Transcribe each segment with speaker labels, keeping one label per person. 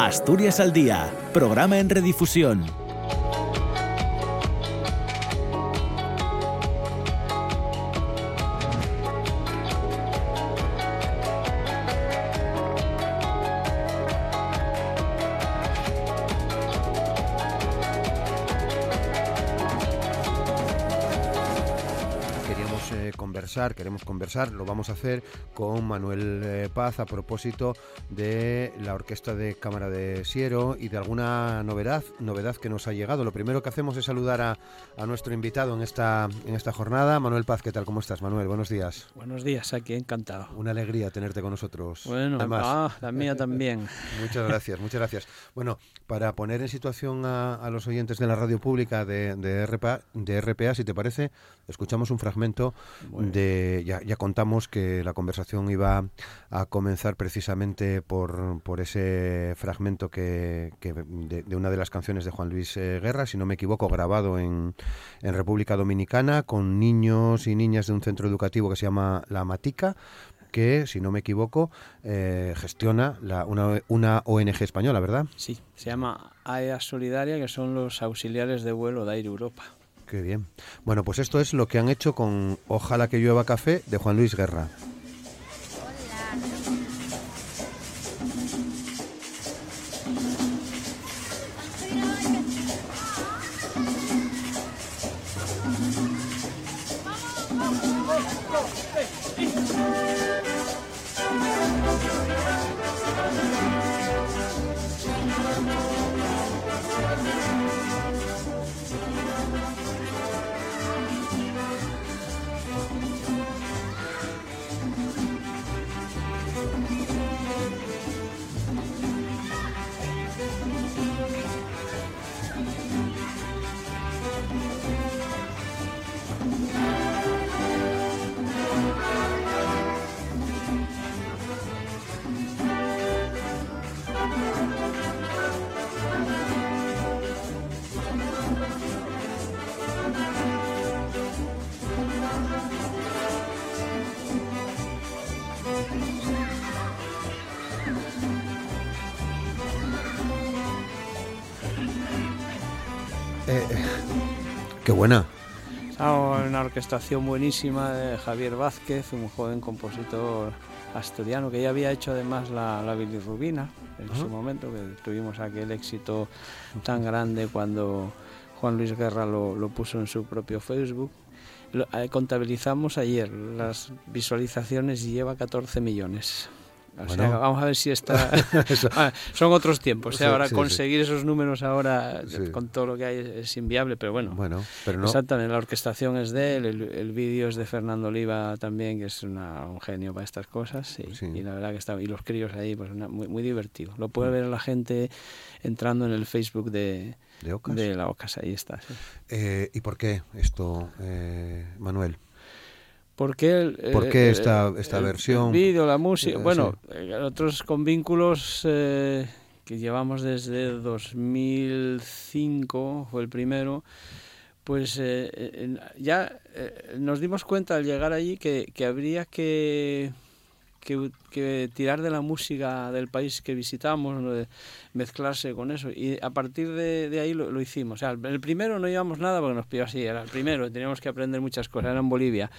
Speaker 1: Asturias al Día, programa en redifusión.
Speaker 2: queremos conversar, lo vamos a hacer con Manuel eh, Paz a propósito de la Orquesta de Cámara de Siero y de alguna novedad, novedad que nos ha llegado. Lo primero que hacemos es saludar a, nuestro invitado en esta, en esta jornada. Manuel Paz, ¿qué tal? ¿Cómo estás, Manuel? Buenos días.
Speaker 3: Buenos días, aquí encantado.
Speaker 2: Una alegría tenerte con nosotros.
Speaker 3: Bueno, Además, ah, la mía también.
Speaker 2: muchas gracias, muchas gracias. Bueno, para poner en situación a, los oyentes de la radio pública de, de, RPA, de RPA, si te parece, escuchamos un fragmento de ya, ya, contamos que la conversación iba a comenzar precisamente por, por ese fragmento que, de, una de las canciones de Juan Luis eh, Guerra, si no me equivoco, grabado en, en República Dominicana con niños y niñas de un centro educativo que se llama La Matica que, si no me equivoco, eh, gestiona la, una, una, ONG española, ¿verdad?
Speaker 3: Sí, se llama AEA Solidaria, que son los auxiliares de vuelo de Air Europa.
Speaker 2: Qué bien. Bueno, pues esto es lo que han hecho con Ojalá que llueva café de Juan Luis Guerra. Buena.
Speaker 3: una orquestación buenísima de Javier Vázquez, un joven compositor asturiano que ya había hecho además la, la bilirrubina en su momento, que tuvimos aquel éxito tan grande cuando Juan Luis Guerra lo, lo puso en su propio Facebook. Eh, contabilizamos ayer las visualizaciones y lleva 14 millones vamos a ver si está. Ah, son otros tiempos. ¿eh? ahora conseguir esos números ahora con todo lo que hay es, inviable, pero bueno.
Speaker 2: Bueno, pero no.
Speaker 3: Exactamente. La orquestación es de él, el, vídeo es de Fernando Oliva también, que es un genio para estas cosas. Y la verdad que está. Y los críos ahí, pues muy, muy divertido. Lo puede mm. ver la gente entrando en el Facebook de. ¿De, la Ocas, ahí está.
Speaker 2: Eh, ¿Y por qué esto, eh, Manuel?
Speaker 3: ¿Por qué,
Speaker 2: esta, esta versión?
Speaker 3: El vídeo, la música. Eh, bueno, eh, otros con vínculos eh, que llevamos desde 2005, fue el primero, pues ya nos dimos cuenta al llegar allí que, habría que, que, tirar de la música del país que visitamos, mezclarse con eso. Y a partir de, ahí lo, hicimos. O sea, el primero no llevamos nada porque nos pidió así, era el primero, teníamos que aprender muchas cosas, era en Bolivia.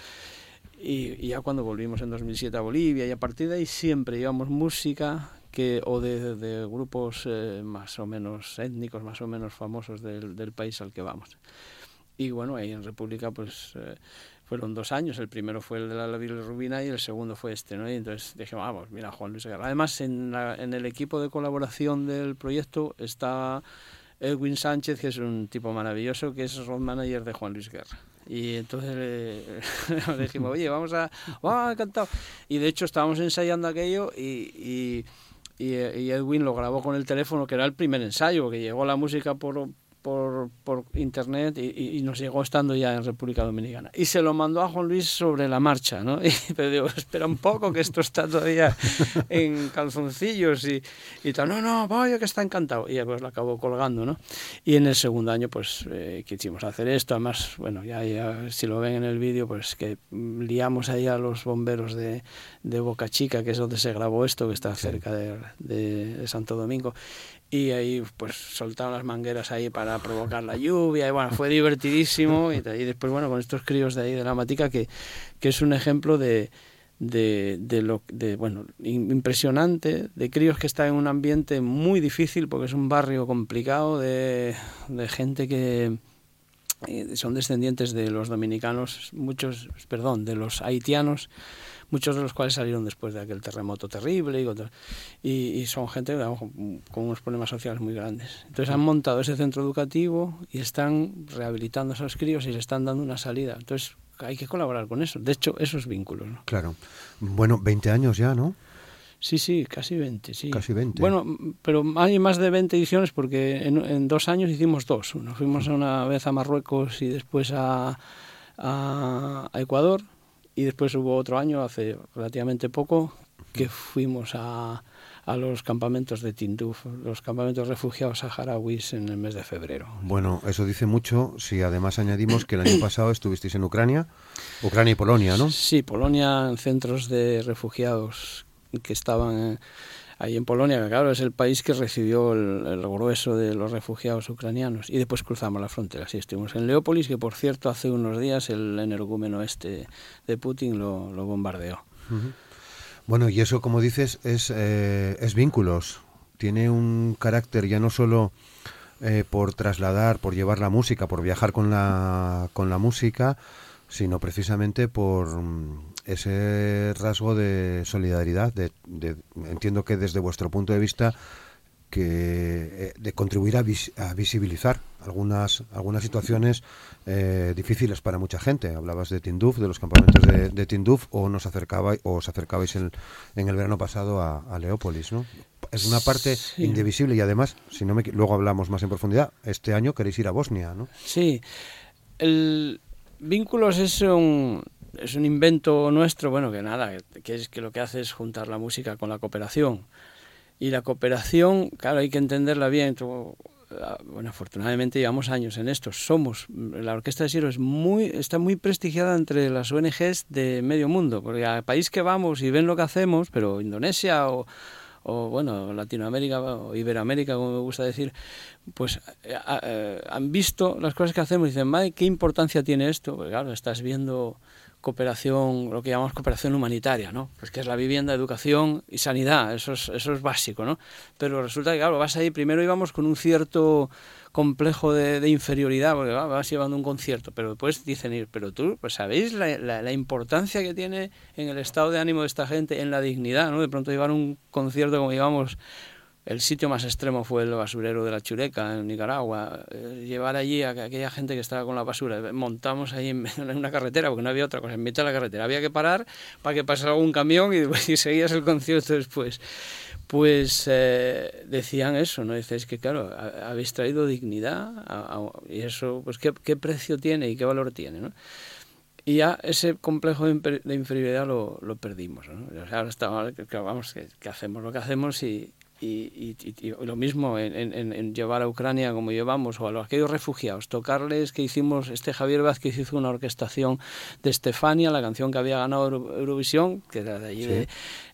Speaker 3: Y, ya cuando volvimos en 2007 a Bolivia y a partir de ahí siempre llevamos música que o de, grupos eh, más o menos étnicos, más o menos famosos del, del, país al que vamos. Y bueno, ahí en República pues eh, fueron dos años, el primero fue el de la Rubina y el segundo fue este, ¿no? Y entonces dije, vamos, mira, Juan Luis Guerra. Además, en, en el equipo de colaboración del proyecto está Edwin Sánchez, que es un tipo maravilloso, que es road manager de Juan Luis Guerra. Y entonces le, dijimos, oye, vamos a... ¡Ah, encantado! Y de hecho estábamos ensayando aquello y, y, Edwin lo grabó con el teléfono, que era el primer ensayo, que llegó la música por, por, por internet y, nos llegó estando ya en República Dominicana. Y se lo mandó a Juan Luis sobre la marcha, ¿no? Y, pero digo, espera un poco, que esto está todavía en calzoncillos y, y tal. No, no, vaya que está encantado. Y pues lo acabó colgando, ¿no? Y en el segundo año, pues eh, quisimos hacer esto. Además, bueno, ya, ya si lo ven en el vídeo, pues que liamos ahí a los bomberos de, de Boca Chica, que es donde se grabó esto, que está cerca de, de Santo Domingo y ahí pues soltaron las mangueras ahí para provocar la lluvia y bueno, fue divertidísimo y, después bueno, con estos críos de ahí de la Matica que, que es un ejemplo de, de, de, lo de bueno impresionante de críos que están en un ambiente muy difícil porque es un barrio complicado de, de gente que eh, son descendientes de los dominicanos muchos perdón de los haitianos muchos de los cuales salieron después de aquel terremoto terrible y, y, son gente con unos problemas sociales muy grandes. Entonces han montado ese centro educativo y están rehabilitando a esos críos y le están dando una salida. Entonces hay que colaborar con eso. De hecho, esos vínculos. ¿no?
Speaker 2: Claro. Bueno, 20 años ya, ¿no?
Speaker 3: Sí, sí, casi 20, sí.
Speaker 2: Casi 20.
Speaker 3: Bueno, pero hay más de 20 ediciones porque en, en dos años hicimos dos. Nos fuimos una vez a Marruecos y después a, a, a Ecuador y después hubo otro año, hace relativamente poco, que fuimos a, a los campamentos de Tinduf, los campamentos refugiados saharauis en el mes de febrero.
Speaker 2: Bueno, eso dice mucho si además añadimos que el año pasado estuvisteis en Ucrania, Ucrania y Polonia, ¿no?
Speaker 3: Sí, Polonia en centros de refugiados que estaban ahí en Polonia, que claro, es el país que recibió el, grueso de los refugiados ucranianos. Y después cruzamos la frontera. Sí, estuvimos en Leópolis, que por cierto hace unos días el energúmeno este de Putin lo, lo bombardeó.
Speaker 2: Bueno, y eso, como dices, es, eh, es vínculos. Tiene un carácter ya no solo eh, por trasladar, por llevar la música, por viajar con la, con la música, sino precisamente por ese rasgo de solidaridad, de, entiendo que desde vuestro punto de vista, que eh, de contribuir a, visibilizar algunas algunas situaciones eh, difíciles para mucha gente. Hablabas de Tinduf, de los campamentos de, Tinduf, o nos acercabais, o os acercabais en, el verano pasado a, Leópolis, ¿no? Es una parte indivisible y además, si no me, luego hablamos más en profundidad, este año queréis ir a Bosnia, ¿no?
Speaker 3: Sí, el Vínculos es un, es un invento nuestro, bueno, que nada, que es que lo que hace es juntar la música con la cooperación. Y la cooperación, claro, hay que entenderla bien. Ah, bueno, afortunadamente llevamos años en esto. Somos, la Orquesta de Siro es muy, está muy prestigiada entre las ONGs de medio mundo, porque al país que vamos y ven lo que hacemos, pero Indonesia o, o bueno, Latinoamérica o Iberoamérica, como me gusta decir, pues eh, eh, han visto las cosas que hacemos y dicen, madre, ¿qué importancia tiene esto? Porque claro, estás viendo cooperación, lo que llamamos cooperación humanitaria, ¿no? Pues que es la vivienda, educación y sanidad, eso es, eso es básico, ¿no? Pero resulta que, claro, vas ahí, primero íbamos con un cierto complejo de, inferioridad, porque vas llevando un concierto, pero después dicen ir, pero tú, pues sabéis la, la, importancia que tiene en el estado de ánimo de esta gente, en la dignidad, ¿no? De pronto llevar un concierto como llevamos el sitio más extremo fue el basurero de la Chureca, en Nicaragua. Eh, llevar allí a aquella gente que estaba con la basura. Montamos ahí en, una carretera, porque no había otra cosa, en mitad de la carretera. Había que parar para que pasara algún camión y, seguías el concierto después. Pues eh, decían eso, ¿no? Dices que, claro, habéis traído dignidad y eso, pues, ¿qué, ¿qué, precio tiene y qué valor tiene, ¿no? Y ya ese complejo de, inferioridad lo, lo perdimos, ¿no? ahora estamos, vamos, que hacemos lo que hacemos y, y, lo mismo en, llevar a Ucrania como llevamos, o a aquellos refugiados, tocarles que hicimos, este Javier Vázquez hizo una orquestación de Estefania, la canción que había ganado Eurovisión, que era de allí de,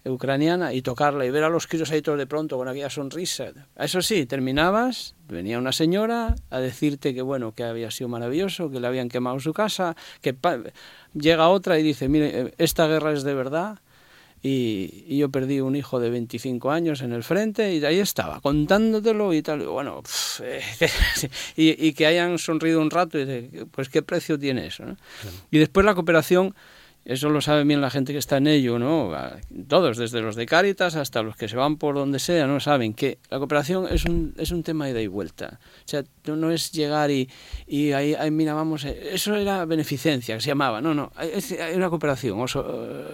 Speaker 3: ucraniana, y tocarla y ver a los críos ahí todos de pronto con aquella sonrisa. Eso sí, terminabas, venía una señora a decirte que bueno, que había sido maravilloso, que le habían quemado su casa, que llega otra y dice, mire, esta guerra es de verdad, y, yo perdí un hijo de 25 años en el frente y ahí estaba, contándotelo y tal. Bueno, eh, y, que hayan sonrido un rato y de, pues qué precio tiene eso. Y después la cooperación Eso lo sabe bien la gente que está en ello, ¿no? Todos, desde los de Cáritas hasta los que se van por donde sea, ¿no? Saben que la cooperación es un, es un tema de ida y vuelta. O sea, no es llegar y, y ahí, ahí, mira, vamos, eh, eso era beneficencia, que se llamaba. No, no, es, hay una cooperación, o so,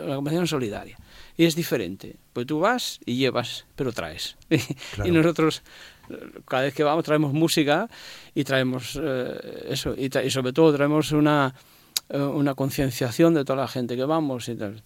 Speaker 3: una cooperación solidaria. Y es diferente. Pues tú vas y llevas, pero traes. Claro. y nosotros cada vez que vamos traemos música y traemos eh, eso y, tra y, sobre todo traemos una una concienciación de toda la gente que vamos y tal.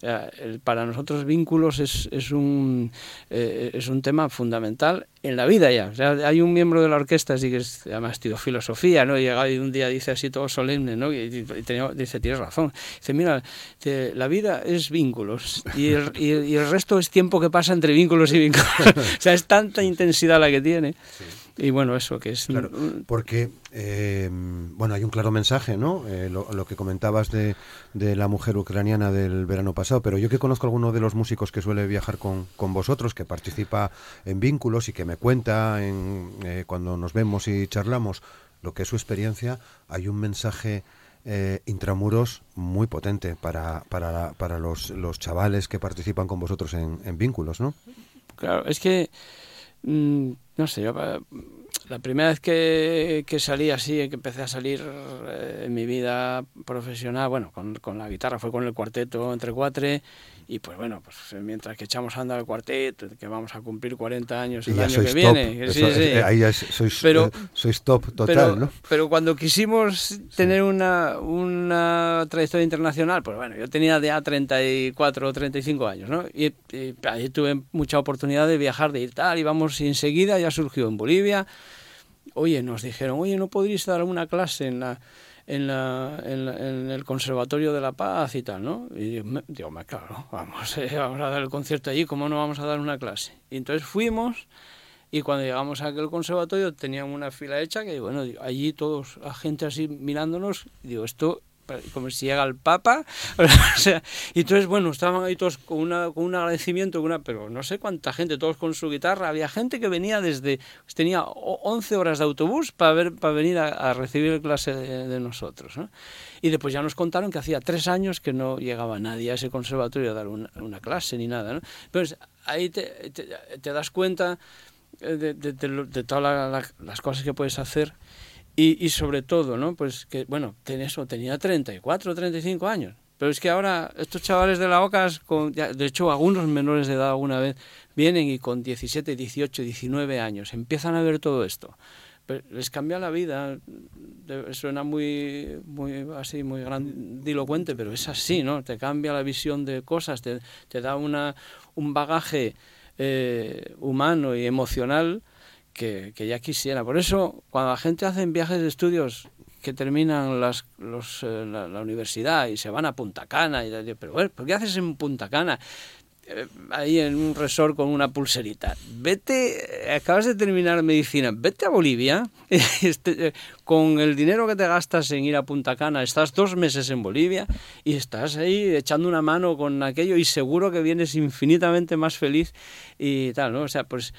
Speaker 3: Para nosotros vínculos es, es, un, eh, es un tema fundamental en la vida ya. Hay un miembro de la orquesta así que es, además estudió filosofía, ¿no? Y y un día dice así todo solemne, ¿no? Y, tenía, dice, tienes razón. Dice, mira, la vida es vínculos y el, y el resto es tiempo que pasa entre vínculos y vínculos. o sea, es tanta intensidad la que tiene. Sí. Y bueno, eso que es...
Speaker 2: Claro, porque, eh, bueno, hay un claro mensaje, ¿no? Eh, lo, lo, que comentabas de, de, la mujer ucraniana del verano pasado, pero yo que conozco a alguno de los músicos que suele viajar con, con vosotros, que participa en vínculos y que me cuenta en, eh, cuando nos vemos y charlamos lo que es su experiencia, hay un mensaje... Eh, intramuros muy potente para, para, para los, los, chavales que participan con vosotros en, en vínculos, ¿no?
Speaker 3: Claro, es que no sé, yo la primera vez que, que, salí así, que empecé a salir eh, en mi vida profesional, bueno, con, con, la guitarra fue con el cuarteto entre cuatro y pues bueno, pues mientras que echamos a andar el cuarteto, que vamos a cumplir 40 años el año que
Speaker 2: top.
Speaker 3: viene.
Speaker 2: Eso, sí, sí. Ahí ya sois, pero, eh, sois top total,
Speaker 3: pero,
Speaker 2: ¿no?
Speaker 3: Pero cuando quisimos tener una, una trayectoria internacional, pues bueno, yo tenía ya 34 o 35 años, ¿no? Y, y ahí tuve mucha oportunidad de viajar, de ir tal, y vamos y enseguida ya surgió en Bolivia. Oye, nos dijeron, oye, ¿no podríais dar una clase en la en, la, en, la, en, el Conservatorio de la Paz y tal, ¿no? Y digo, digo claro, vamos, eh, vamos a dar el concierto allí, ¿cómo no vamos a dar una clase? Y entonces fuimos y cuando llegamos a aquel conservatorio teníamos una fila hecha que, bueno, allí todos, la gente así mirándonos, digo, esto como si llega el Papa, o sea, y entonces, bueno, estaban ahí todos con, una, con un agradecimiento, con una, pero no sé cuánta gente, todos con su guitarra, había gente que venía desde, tenía 11 horas de autobús para, ver, para venir a, a recibir clase de, de nosotros, ¿no? Y después ya nos contaron que hacía tres años que no llegaba nadie a ese conservatorio a dar una, una clase ni nada, ¿no? Entonces, ahí te, te, te das cuenta de, de, de, de todas la, la, las cosas que puedes hacer y, y, sobre todo, ¿no? Pues que, bueno, ten eso, tenía 34, 35 años. Pero es que ahora estos chavales de la OCAS, con, ya, de hecho algunos menores de edad alguna vez, vienen y con 17, 18, 19 años empiezan a ver todo esto. Pero les cambia la vida. Suena muy, muy así, muy grandilocuente, pero es así, ¿no? Te cambia la visión de cosas, te, te da una, un bagaje eh, humano y emocional que, que, ya quisiera. Por eso, cuando la gente hace viajes de estudios que terminan las, los, eh, la, la, universidad y se van a Punta Cana, y pero bueno, ¿por qué haces en Punta Cana? Eh, ahí en un resort con una pulserita. Vete, acabas de terminar medicina, vete a Bolivia, este, con el dinero que te gastas en ir a Punta Cana, estás dos meses en Bolivia y estás ahí echando una mano con aquello y seguro que vienes infinitamente más feliz y tal, ¿no? O sea, pues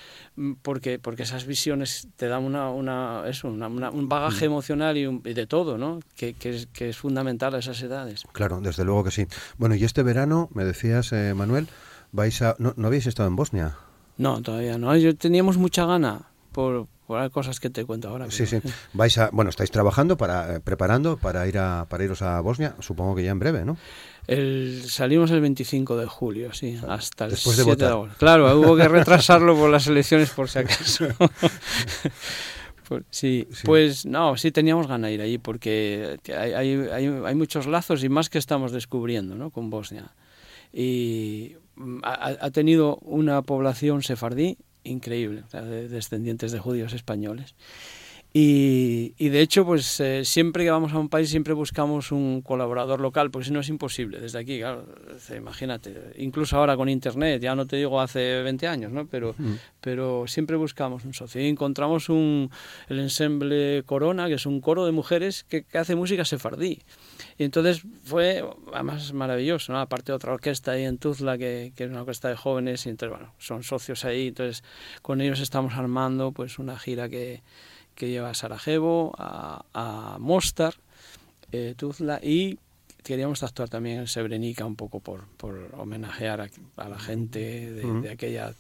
Speaker 3: porque, porque esas visiones te dan una, una, eso, una, una un bagaje emocional y, un, y, de todo, ¿no? Que, que, es, que es fundamental a esas edades.
Speaker 2: Claro, desde luego que sí. Bueno, y este verano, me decías, eh, Manuel, vais a... ¿No, ¿No habéis estado en Bosnia?
Speaker 3: No, todavía no. Yo teníamos mucha gana por, por cosas que te cuento ahora.
Speaker 2: Sí, sí. Vais a, bueno, estáis trabajando para eh, preparando para ir a para iros a Bosnia, supongo que ya en breve, ¿no?
Speaker 3: El, salimos el 25 de julio, sí, hasta el
Speaker 2: Después de 7
Speaker 3: de agosto. Claro, hubo que retrasarlo por las elecciones por si acaso. Sí, sí, pues no, sí teníamos ganas de ir allí porque hay, hay, hay, hay muchos lazos y más que estamos descubriendo ¿no? con Bosnia. Y ha, ha tenido una población sefardí increíble, o sea, de descendientes de judíos españoles. Y, y, de hecho, pues eh, siempre que vamos a un país siempre buscamos un colaborador local, porque si no es imposible desde aquí, claro, imagínate, incluso ahora con internet, ya no te digo hace 20 años, ¿no? Pero, mm. pero siempre buscamos un socio. Y encontramos un, el ensemble Corona, que es un coro de mujeres que, que hace música sefardí. Y entonces fue, además, maravilloso, ¿no? Aparte de otra orquesta ahí en Tuzla, que, que es una orquesta de jóvenes, y entonces, bueno, son socios ahí, entonces con ellos estamos armando pues una gira que que lleva a Sarajevo, a, a Mostar, eh, Tuzla y queríamos actuar también en Srebrenica un poco por, por homenajear a, la gente de, aquella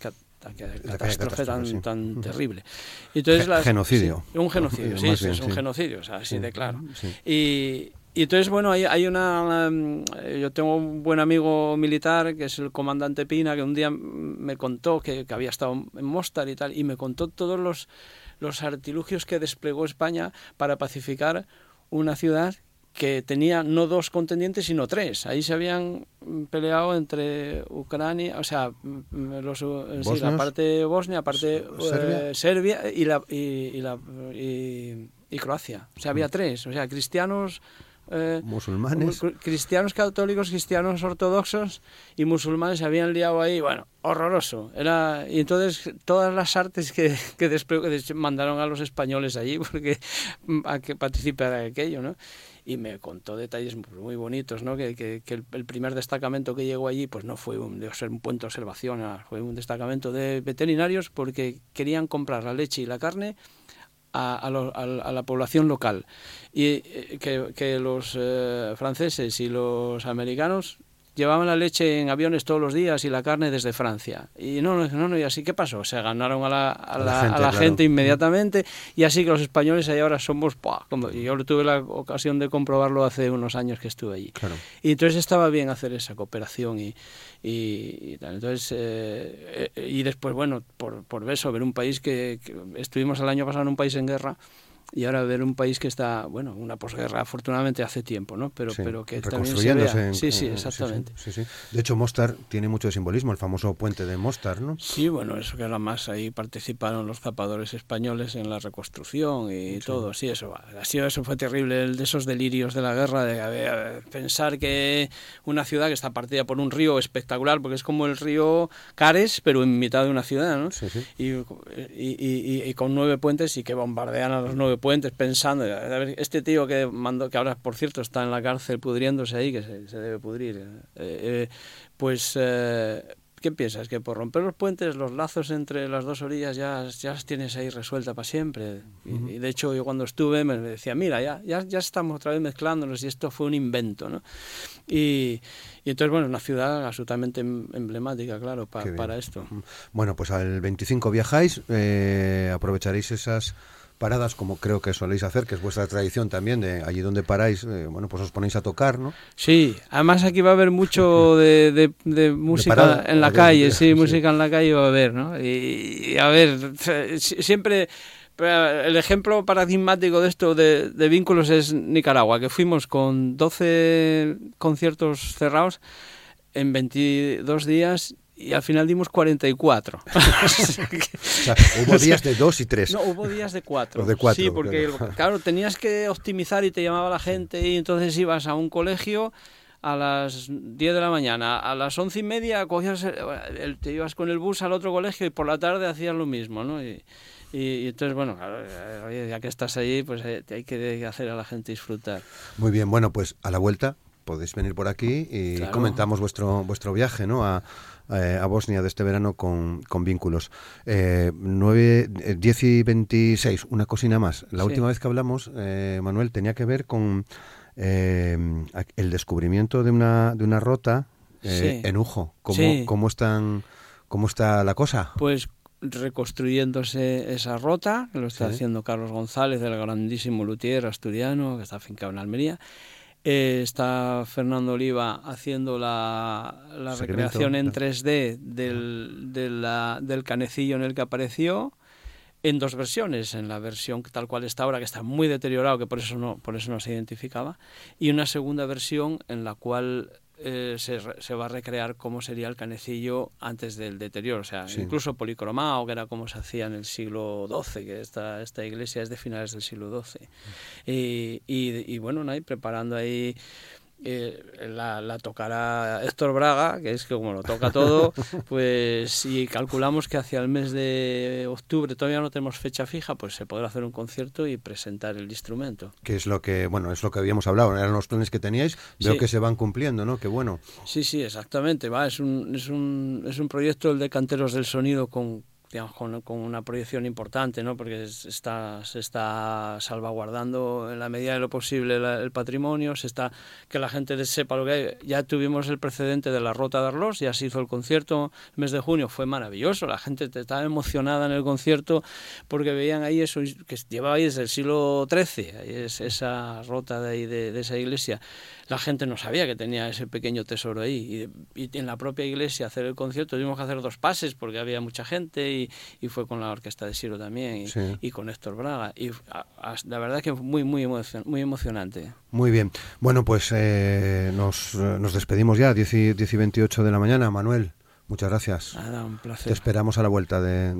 Speaker 3: catástrofe tan, tan terrible.
Speaker 2: entonces genocidio.
Speaker 3: un genocidio, sí, es un genocidio, o sea, así de claro. Y, y entonces, bueno, hay, hay una... yo tengo un buen amigo militar, que es el comandante Pina, que un día me contó que, que había estado en Mostar y tal, y me contó todos los, los artilugios que desplegó España para pacificar una ciudad que tenía no dos contendientes, sino tres. Ahí se habían peleado entre Ucrania, o sea, los, la parte Bosnia, parte eh, Serbia, y, la, y, la, y, Croacia. O sea, había mm. tres. O sea, cristianos
Speaker 2: eh, musulmanes.
Speaker 3: Cristianos católicos, cristianos ortodoxos y musulmanes se habían liado ahí, bueno, horroroso. Era, y entonces todas las artes que, que después mandaron a los españoles allí porque, a que participara en aquello, ¿no? y me contó detalles muy bonitos, ¿no? Que, que, el, primer destacamento que llegó allí pues no fue un, de ser un puente de observación, fue un destacamento de veterinarios porque querían comprar la leche y la carne a, la población local. Y eh, que, los eh, franceses y los americanos llevaban la leche en aviones todos los días y la carne desde Francia. Y no, no, no, y así, ¿qué pasó? Se ganaron a la, a la, gente, inmediatamente y así que los españoles ahí ahora somos, como, y yo tuve la ocasión de comprobarlo hace unos años que estuve allí. Y entonces estaba bien hacer esa cooperación y, y, Entonces, eh, y después, bueno, por, por eso, ver un país que, que estuvimos el año pasado en un país en guerra y ahora ver un país que está, bueno, una posguerra afortunadamente hace tiempo, ¿no? Pero, pero que también se vea. sí, sí, exactamente.
Speaker 2: Sí, sí, De hecho, Mostar tiene mucho simbolismo, el famoso puente de Mostar, ¿no?
Speaker 3: Sí, bueno, eso que además ahí participaron los zapadores españoles en la reconstrucción y todo, sí, eso ha sido eso fue terrible, el de esos delirios de la guerra, de pensar que una ciudad que está partida por un río espectacular, porque es como el río Cares, pero en mitad de una ciudad, ¿no? Y, y, y, con nueve puentes y que bombardean a los nueve puentes pensando, este tío que mandó, que ahora por cierto está en la cárcel pudriéndose ahí, que se, debe pudrir, eh, eh, pues eh, ¿qué piensas? ¿Que por romper los puentes, los lazos entre las dos orillas ya, ya las tienes ahí resuelta para siempre? y, de hecho yo cuando estuve me decía, mira, ya, ya, ya estamos otra vez mezclándonos y esto fue un invento, ¿no? Y, y entonces, bueno, una ciudad absolutamente em, emblemática, claro, para esto.
Speaker 2: Bueno, pues al 25 viajáis, aprovecharéis esas paradas, como creo que soléis hacer, que es vuestra tradición también, de allí donde paráis, eh, bueno, pues os ponéis a tocar, ¿no?
Speaker 3: Sí, además aquí va a haber mucho de, de, música en la calle, sí, música en la calle va a haber, ¿no? Y, a ver, siempre... El ejemplo paradigmático de esto de, de vínculos es Nicaragua, que fuimos con 12 conciertos cerrados en 22 días y al final dimos 44.
Speaker 2: o sea, hubo días de dos y tres.
Speaker 3: No, hubo días de cuatro.
Speaker 2: de cuatro
Speaker 3: sí, porque claro. tenías que optimizar y te llamaba la gente y entonces ibas a un colegio a las 10 de la mañana, a las once y media cogías el, te ibas con el bus al otro colegio y por la tarde hacías lo mismo, ¿no? Y, y, entonces, bueno, oye, ya que estás ahí, pues eh, hay que hacer a la gente disfrutar.
Speaker 2: Muy bien, bueno, pues a la vuelta podéis venir por aquí y comentamos vuestro vuestro viaje, ¿no? A, eh, a Bosnia de este verano con, con vínculos. Eh, 9, 10 y 26, una cocina más. La última vez que hablamos, eh, Manuel, tenía que ver con eh, el descubrimiento de una, de una rota en Ujo. ¿Cómo, cómo, están, ¿Cómo está la cosa?
Speaker 3: Pues reconstruyéndose esa rota, que lo está haciendo Carlos González, el grandísimo luthier asturiano, que está afincado en Almería. Eh, está Fernando Oliva haciendo la, recreación en 3D del, del canecillo en el que apareció en dos versiones, en la versión tal cual está ahora, que está muy deteriorado, que por eso no, por eso no se identificaba, y una segunda versión en la cual eh, se, se, va a recrear cómo sería el canecillo antes del deterioro, o sea, incluso policromado, que era como se hacía en el siglo XII, que esta, esta iglesia es de finales del siglo XII. Y, y, y bueno, ¿no? preparando ahí eh, la, la, tocará Héctor Braga, que es que como lo toca todo, pues si calculamos que hacia el mes de octubre todavía no tenemos fecha fija, pues se podrá hacer un concierto y presentar el instrumento.
Speaker 2: Que es lo que, bueno, es lo que habíamos hablado, eran los planes que teníais, veo que se van cumpliendo, ¿no? Qué bueno.
Speaker 3: Sí, sí, exactamente, va, es un, es un, es un proyecto el de Canteros del Sonido con digamos, con, una proyección importante, ¿no? porque está, se está salvaguardando en la medida de lo posible el patrimonio, se está que la gente sepa lo que hay. Ya tuvimos el precedente de la Rota de Arlos, ya se hizo el concierto el mes de junio, fue maravilloso, la gente estaba emocionada en el concierto porque veían ahí eso que llevaba ahí desde el siglo XIII, es esa rota de ahí de, esa iglesia la gente no sabía que tenía ese pequeño tesoro ahí. Y, en la propia iglesia hacer el concierto tuvimos que hacer dos pases porque había mucha gente y fue con la orquesta de Siro también y, con Héctor Braga. Y la verdad que fue muy, muy, muy emocionante.
Speaker 2: Muy bien. Bueno, pues eh, nos, nos despedimos ya, 10 y, 10 y 28 de la mañana. Manuel. Muchas gracias.
Speaker 3: Nada, un placer.
Speaker 2: Te esperamos a la vuelta de,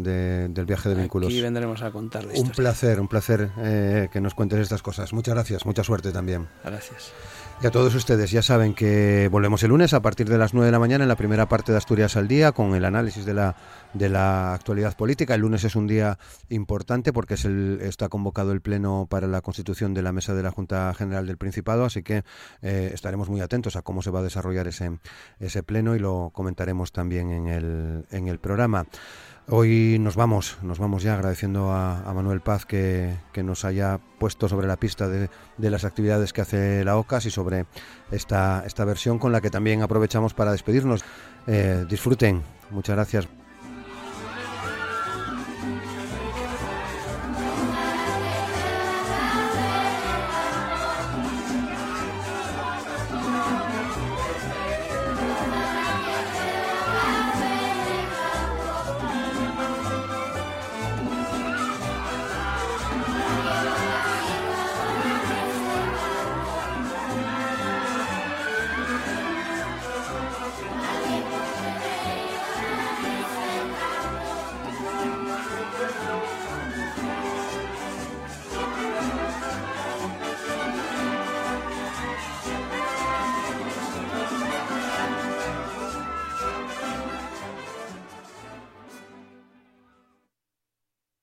Speaker 2: del viaje de vínculos.
Speaker 3: Y vendremos a contarles.
Speaker 2: Un placer, un placer eh, que nos cuentes estas cosas. Muchas gracias, mucha suerte también.
Speaker 3: Gracias.
Speaker 2: Y a todos ustedes, ya saben que volvemos el lunes a partir de las 9 de la mañana en la primera parte de Asturias al Día con el análisis de la, de la actualidad política. El lunes es un día importante porque es el, está convocado el Pleno para la constitución de la Mesa de la Junta General del Principado, así que eh, estaremos muy atentos a cómo se va a desarrollar ese, ese Pleno y lo comentaremos también en el, en el programa. Hoy nos vamos, nos vamos ya agradeciendo a, Manuel Paz que, nos haya puesto sobre la pista de, las actividades que hace la OCAS y sobre esta, esta versión con la que también aprovechamos para despedirnos. Eh, disfruten, muchas gracias.